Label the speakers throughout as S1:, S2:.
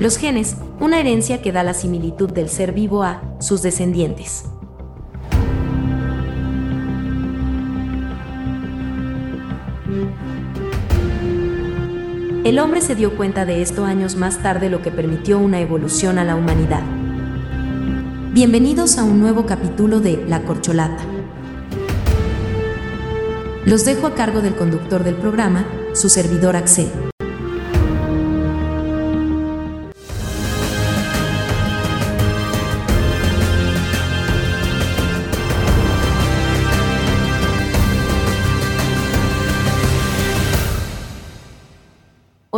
S1: Los genes, una herencia que da la similitud del ser vivo a sus descendientes. El hombre se dio cuenta de esto años más tarde, lo que permitió una evolución a la humanidad. Bienvenidos a un nuevo capítulo de La Corcholata. Los dejo a cargo del conductor del programa, su servidor Axel.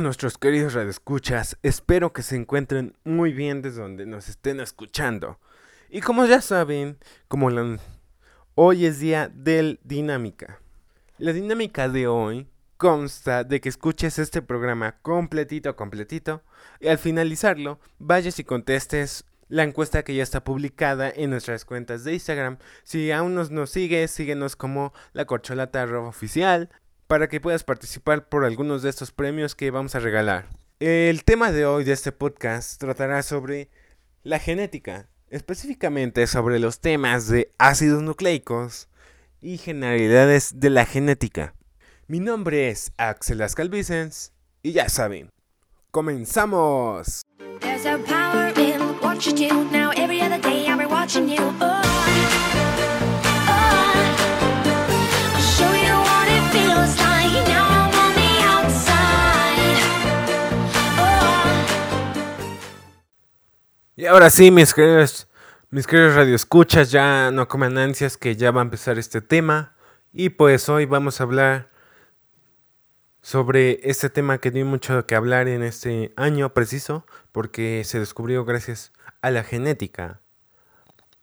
S2: nuestros queridos radioescuchas, espero que se encuentren muy bien desde donde nos estén escuchando. Y como ya saben, como la- hoy es día del dinámica. La dinámica de hoy consta de que escuches este programa completito, completito, y al finalizarlo vayas y contestes la encuesta que ya está publicada en nuestras cuentas de Instagram. Si aún nos, nos sigues, síguenos como la corcholata oficial para que puedas participar por algunos de estos premios que vamos a regalar. El tema de hoy de este podcast tratará sobre la genética, específicamente sobre los temas de ácidos nucleicos y generalidades de la genética. Mi nombre es Axel Ascal Vicens y ya saben, ¡comenzamos!
S3: Power you watching you. Oh,
S2: Y ahora sí, mis queridos, mis queridos radioescuchas, ya no coman ansias que ya va a empezar este tema. Y pues hoy vamos a hablar sobre este tema que dio mucho que hablar en este año preciso, porque se descubrió gracias a la genética,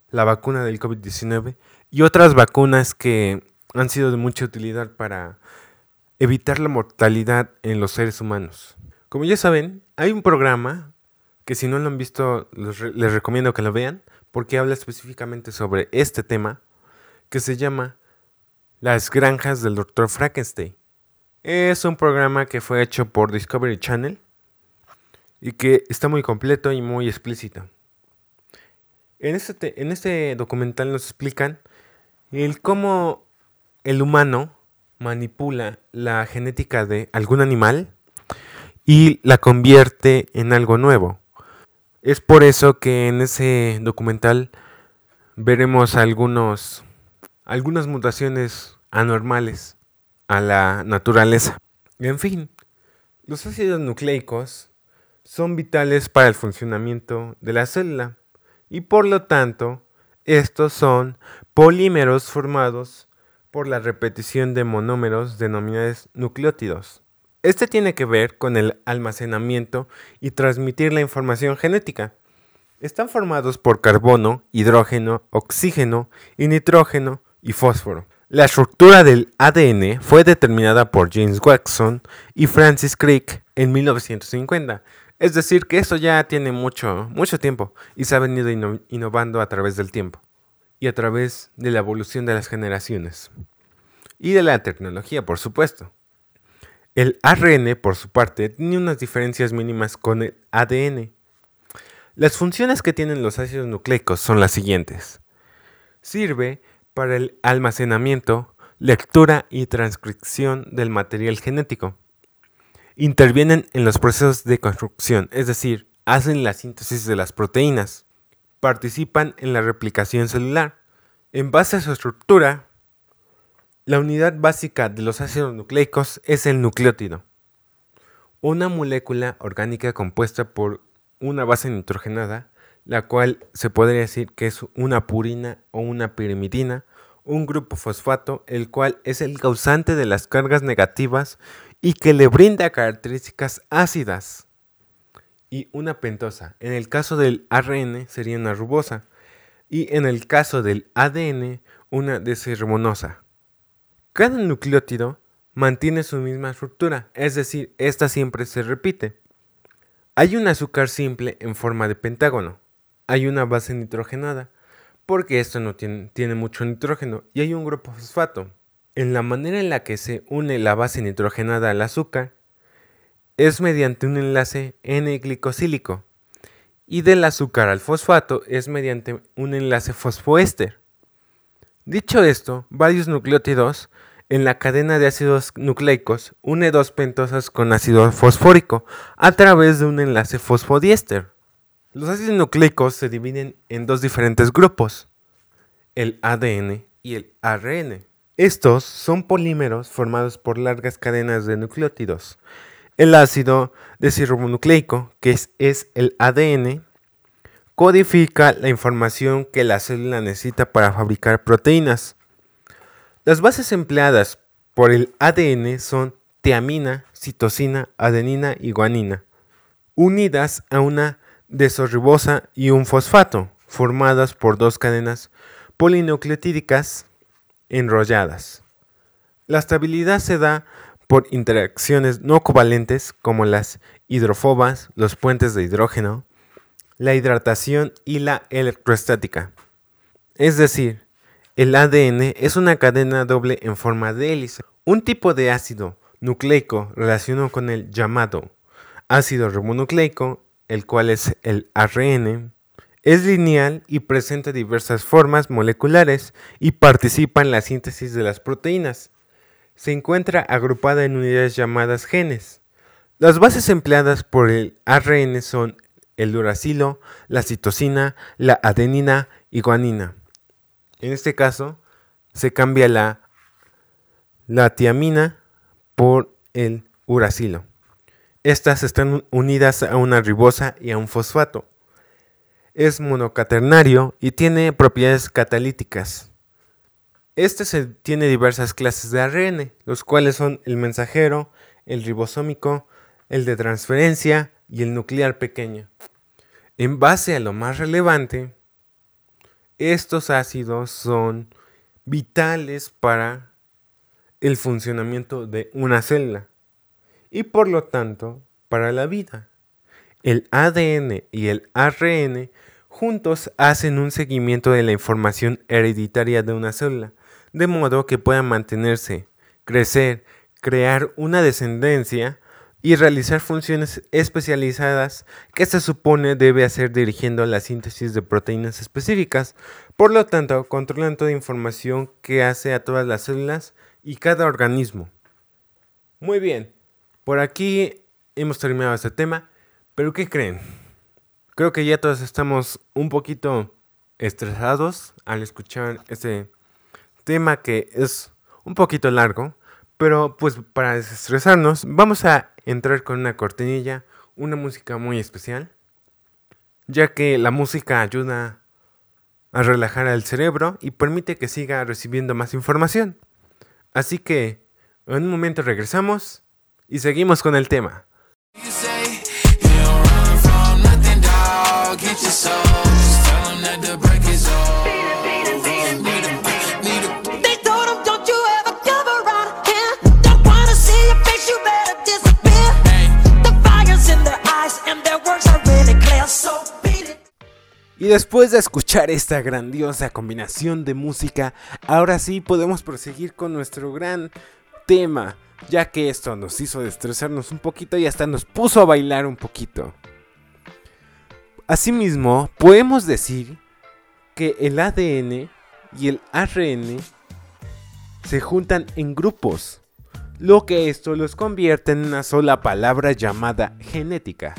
S2: la vacuna del COVID-19 y otras vacunas que han sido de mucha utilidad para evitar la mortalidad en los seres humanos. Como ya saben, hay un programa que si no lo han visto les recomiendo que lo vean porque habla específicamente sobre este tema que se llama Las granjas del Dr. Frankenstein. Es un programa que fue hecho por Discovery Channel y que está muy completo y muy explícito. En este, te- en este documental nos explican el cómo el humano manipula la genética de algún animal y la convierte en algo nuevo. Es por eso que en ese documental veremos algunos, algunas mutaciones anormales a la naturaleza. En fin, los ácidos nucleicos son vitales para el funcionamiento de la célula y por lo tanto estos son polímeros formados por la repetición de monómeros denominados nucleótidos. Este tiene que ver con el almacenamiento y transmitir la información genética. Están formados por carbono, hidrógeno, oxígeno y nitrógeno y fósforo. La estructura del ADN fue determinada por James Watson y Francis Crick en 1950. Es decir, que esto ya tiene mucho, mucho tiempo y se ha venido inno- innovando a través del tiempo y a través de la evolución de las generaciones. Y de la tecnología, por supuesto. El ARN, por su parte, tiene unas diferencias mínimas con el ADN. Las funciones que tienen los ácidos nucleicos son las siguientes. Sirve para el almacenamiento, lectura y transcripción del material genético. Intervienen en los procesos de construcción, es decir, hacen la síntesis de las proteínas. Participan en la replicación celular. En base a su estructura, la unidad básica de los ácidos nucleicos es el nucleótido, una molécula orgánica compuesta por una base nitrogenada, la cual se podría decir que es una purina o una pirimidina un grupo fosfato, el cual es el causante de las cargas negativas y que le brinda características ácidas. Y una pentosa. En el caso del ARN sería una rubosa. Y en el caso del ADN, una desarmonosa. Cada nucleótido mantiene su misma estructura, es decir, esta siempre se repite. Hay un azúcar simple en forma de pentágono. Hay una base nitrogenada, porque esto no tiene, tiene mucho nitrógeno, y hay un grupo fosfato. En la manera en la que se une la base nitrogenada al azúcar es mediante un enlace N-glicosílico, y del azúcar al fosfato es mediante un enlace fosfoéster. Dicho esto, varios nucleótidos en la cadena de ácidos nucleicos une dos pentosas con ácido fosfórico a través de un enlace fosfodiéster. Los ácidos nucleicos se dividen en dos diferentes grupos, el ADN y el ARN. Estos son polímeros formados por largas cadenas de nucleótidos. El ácido desoxirribonucleico, que es, es el ADN, codifica la información que la célula necesita para fabricar proteínas. Las bases empleadas por el ADN son tiamina, citosina, adenina y guanina, unidas a una desoxirribosa y un fosfato, formadas por dos cadenas polinucleotídicas enrolladas. La estabilidad se da por interacciones no covalentes como las hidrofobas, los puentes de hidrógeno, la hidratación y la electrostática. Es decir, el ADN es una cadena doble en forma de hélice. Un tipo de ácido nucleico relacionado con el llamado ácido ribonucleico, el cual es el ARN, es lineal y presenta diversas formas moleculares y participa en la síntesis de las proteínas. Se encuentra agrupada en unidades llamadas genes. Las bases empleadas por el ARN son el uracilo, la citosina, la adenina y guanina. En este caso, se cambia la, la tiamina por el uracilo. Estas están unidas a una ribosa y a un fosfato. Es monocaternario y tiene propiedades catalíticas. Este tiene diversas clases de ARN, los cuales son el mensajero, el ribosómico, el de transferencia y el nuclear pequeño. En base a lo más relevante, estos ácidos son vitales para el funcionamiento de una célula y por lo tanto para la vida. El ADN y el ARN juntos hacen un seguimiento de la información hereditaria de una célula, de modo que puedan mantenerse, crecer, crear una descendencia y realizar funciones especializadas que se supone debe hacer dirigiendo la síntesis de proteínas específicas. Por lo tanto, controlan toda información que hace a todas las células y cada organismo. Muy bien, por aquí hemos terminado este tema, pero ¿qué creen? Creo que ya todos estamos un poquito estresados al escuchar este tema que es un poquito largo, pero pues para desestresarnos vamos a entrar con una cortinilla, una música muy especial, ya que la música ayuda a relajar al cerebro y permite que siga recibiendo más información. Así que en un momento regresamos y seguimos con el tema. Y después de escuchar esta grandiosa combinación de música, ahora sí podemos proseguir con nuestro gran tema, ya que esto nos hizo estresarnos un poquito y hasta nos puso a bailar un poquito. Asimismo, podemos decir que el ADN y el ARN se juntan en grupos, lo que esto los convierte en una sola palabra llamada genética.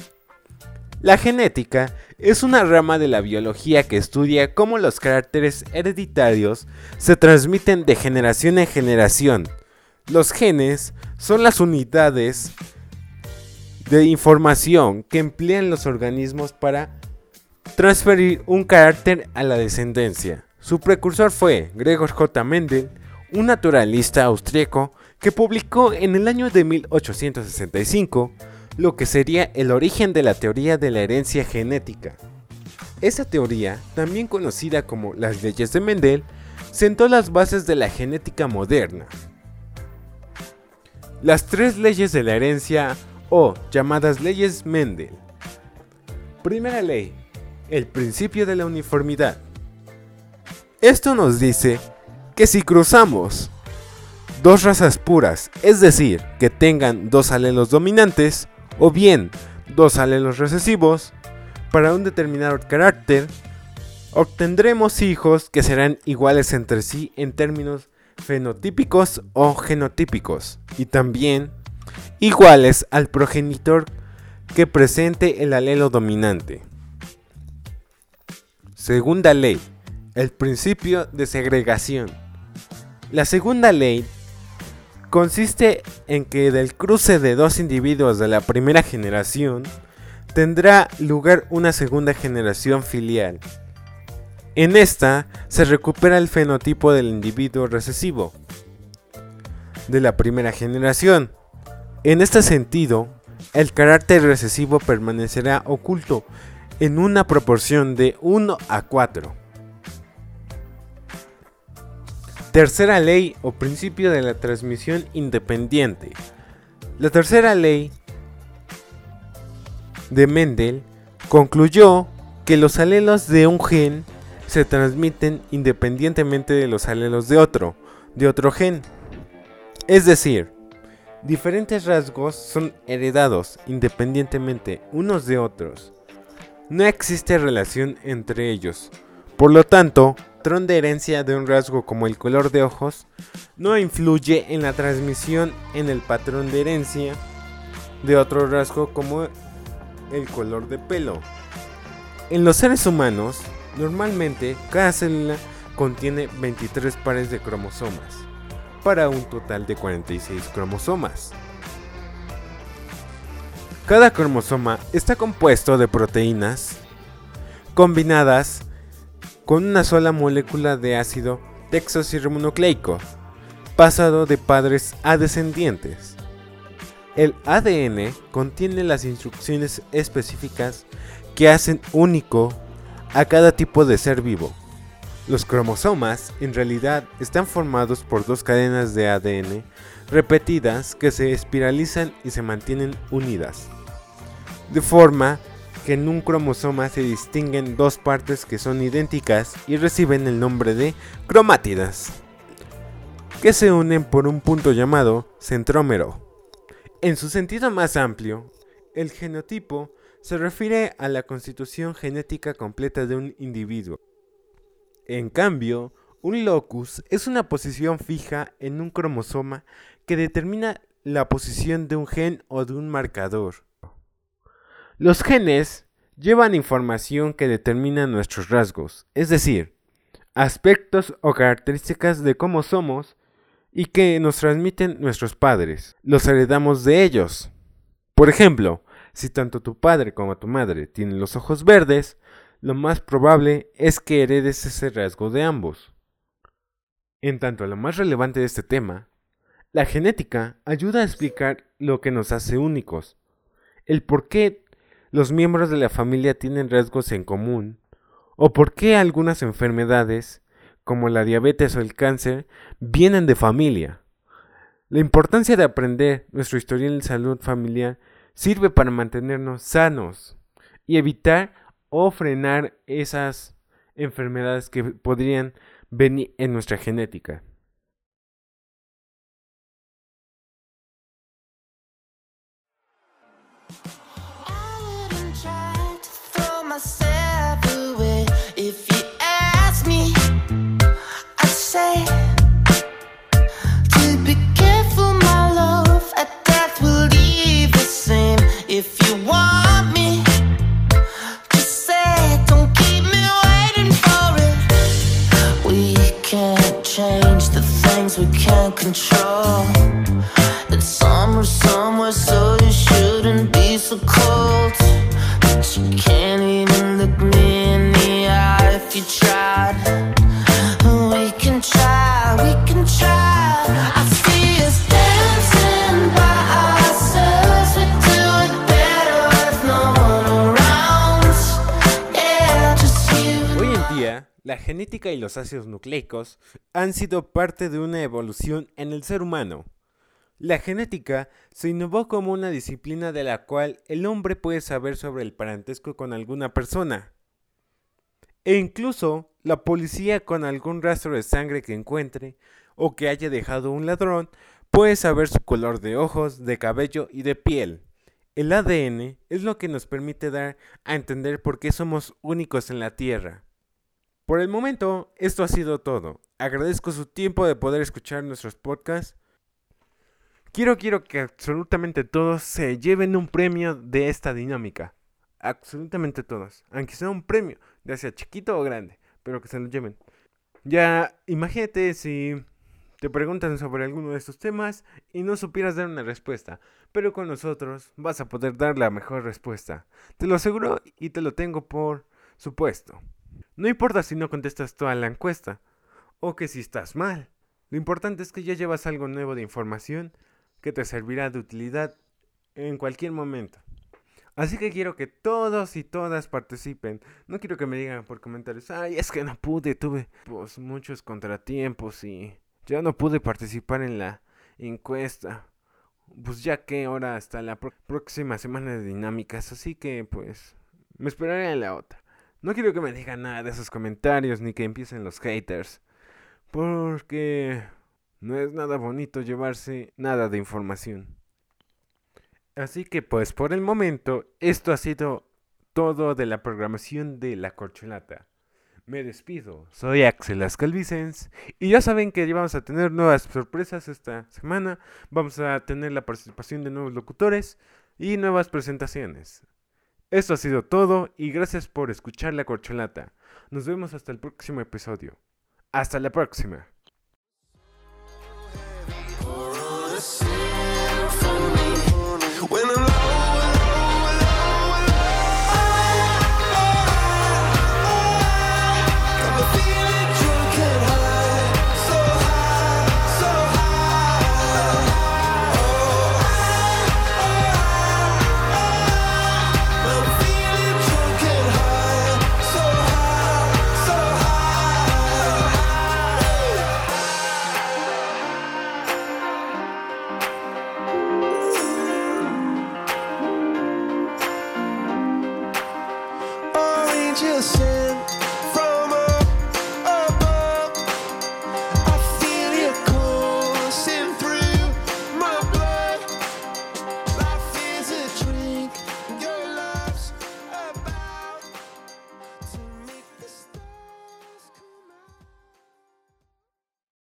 S2: La genética es una rama de la biología que estudia cómo los caracteres hereditarios se transmiten de generación en generación. Los genes son las unidades de información que emplean los organismos para transferir un carácter a la descendencia. Su precursor fue Gregor J. Mendel, un naturalista austríaco que publicó en el año de 1865 lo que sería el origen de la teoría de la herencia genética. Esa teoría, también conocida como las leyes de Mendel, sentó las bases de la genética moderna. Las tres leyes de la herencia o llamadas leyes Mendel. Primera ley, el principio de la uniformidad. Esto nos dice que si cruzamos dos razas puras, es decir, que tengan dos alelos dominantes o bien dos alelos recesivos, para un determinado carácter, obtendremos hijos que serán iguales entre sí en términos fenotípicos o genotípicos y también iguales al progenitor que presente el alelo dominante. Segunda ley, el principio de segregación. La segunda ley consiste en que del cruce de dos individuos de la primera generación tendrá lugar una segunda generación filial. En esta se recupera el fenotipo del individuo recesivo de la primera generación. En este sentido, el carácter recesivo permanecerá oculto en una proporción de 1 a 4. Tercera ley o principio de la transmisión independiente. La tercera ley de Mendel concluyó que los alelos de un gen se transmiten independientemente de los alelos de otro, de otro gen. Es decir, diferentes rasgos son heredados independientemente unos de otros. No existe relación entre ellos. Por lo tanto, patrón de herencia de un rasgo como el color de ojos no influye en la transmisión en el patrón de herencia de otro rasgo como el color de pelo. En los seres humanos, normalmente cada célula contiene 23 pares de cromosomas, para un total de 46 cromosomas. Cada cromosoma está compuesto de proteínas combinadas con una sola molécula de ácido desoxirribonucleico, pasado de padres a descendientes. El ADN contiene las instrucciones específicas que hacen único a cada tipo de ser vivo. Los cromosomas en realidad están formados por dos cadenas de ADN repetidas que se espiralizan y se mantienen unidas. De forma que en un cromosoma se distinguen dos partes que son idénticas y reciben el nombre de cromátidas, que se unen por un punto llamado centrómero. En su sentido más amplio, el genotipo se refiere a la constitución genética completa de un individuo. En cambio, un locus es una posición fija en un cromosoma que determina la posición de un gen o de un marcador. Los genes llevan información que determina nuestros rasgos, es decir, aspectos o características de cómo somos y que nos transmiten nuestros padres. Los heredamos de ellos. Por ejemplo, si tanto tu padre como tu madre tienen los ojos verdes, lo más probable es que heredes ese rasgo de ambos. En tanto, lo más relevante de este tema, la genética ayuda a explicar lo que nos hace únicos, el por qué los miembros de la familia tienen rasgos en común, o por qué algunas enfermedades, como la diabetes o el cáncer, vienen de familia. La importancia de aprender nuestro historial de salud familiar sirve para mantenernos sanos y evitar o frenar esas enfermedades que podrían venir en nuestra genética.
S3: Change the things we can't control. It's summer somewhere, so
S2: genética y los ácidos nucleicos han sido parte de una evolución en el ser humano. La genética se innovó como una disciplina de la cual el hombre puede saber sobre el parentesco con alguna persona. E incluso la policía con algún rastro de sangre que encuentre o que haya dejado un ladrón puede saber su color de ojos, de cabello y de piel. El ADN es lo que nos permite dar a entender por qué somos únicos en la Tierra. Por el momento, esto ha sido todo. Agradezco su tiempo de poder escuchar nuestros podcasts. Quiero, quiero que absolutamente todos se lleven un premio de esta dinámica. Absolutamente todos. Aunque sea un premio, ya sea chiquito o grande, pero que se lo lleven. Ya, imagínate si te preguntan sobre alguno de estos temas y no supieras dar una respuesta, pero con nosotros vas a poder dar la mejor respuesta. Te lo aseguro y te lo tengo por supuesto. No importa si no contestas toda la encuesta o que si estás mal. Lo importante es que ya llevas algo nuevo de información que te servirá de utilidad en cualquier momento. Así que quiero que todos y todas participen. No quiero que me digan por comentarios, ay, es que no pude, tuve pues muchos contratiempos y ya no pude participar en la encuesta. Pues ya que ahora hasta la próxima semana de dinámicas, así que pues me esperaré a la otra. No quiero que me digan nada de esos comentarios ni que empiecen los haters. Porque no es nada bonito llevarse nada de información. Así que pues por el momento esto ha sido todo de la programación de La Corcholata. Me despido, soy Axel Ascalvicens y ya saben que vamos a tener nuevas sorpresas esta semana, vamos a tener la participación de nuevos locutores y nuevas presentaciones. Esto ha sido todo y gracias por escuchar La Corcholata. Nos vemos hasta el próximo episodio. Hasta la próxima.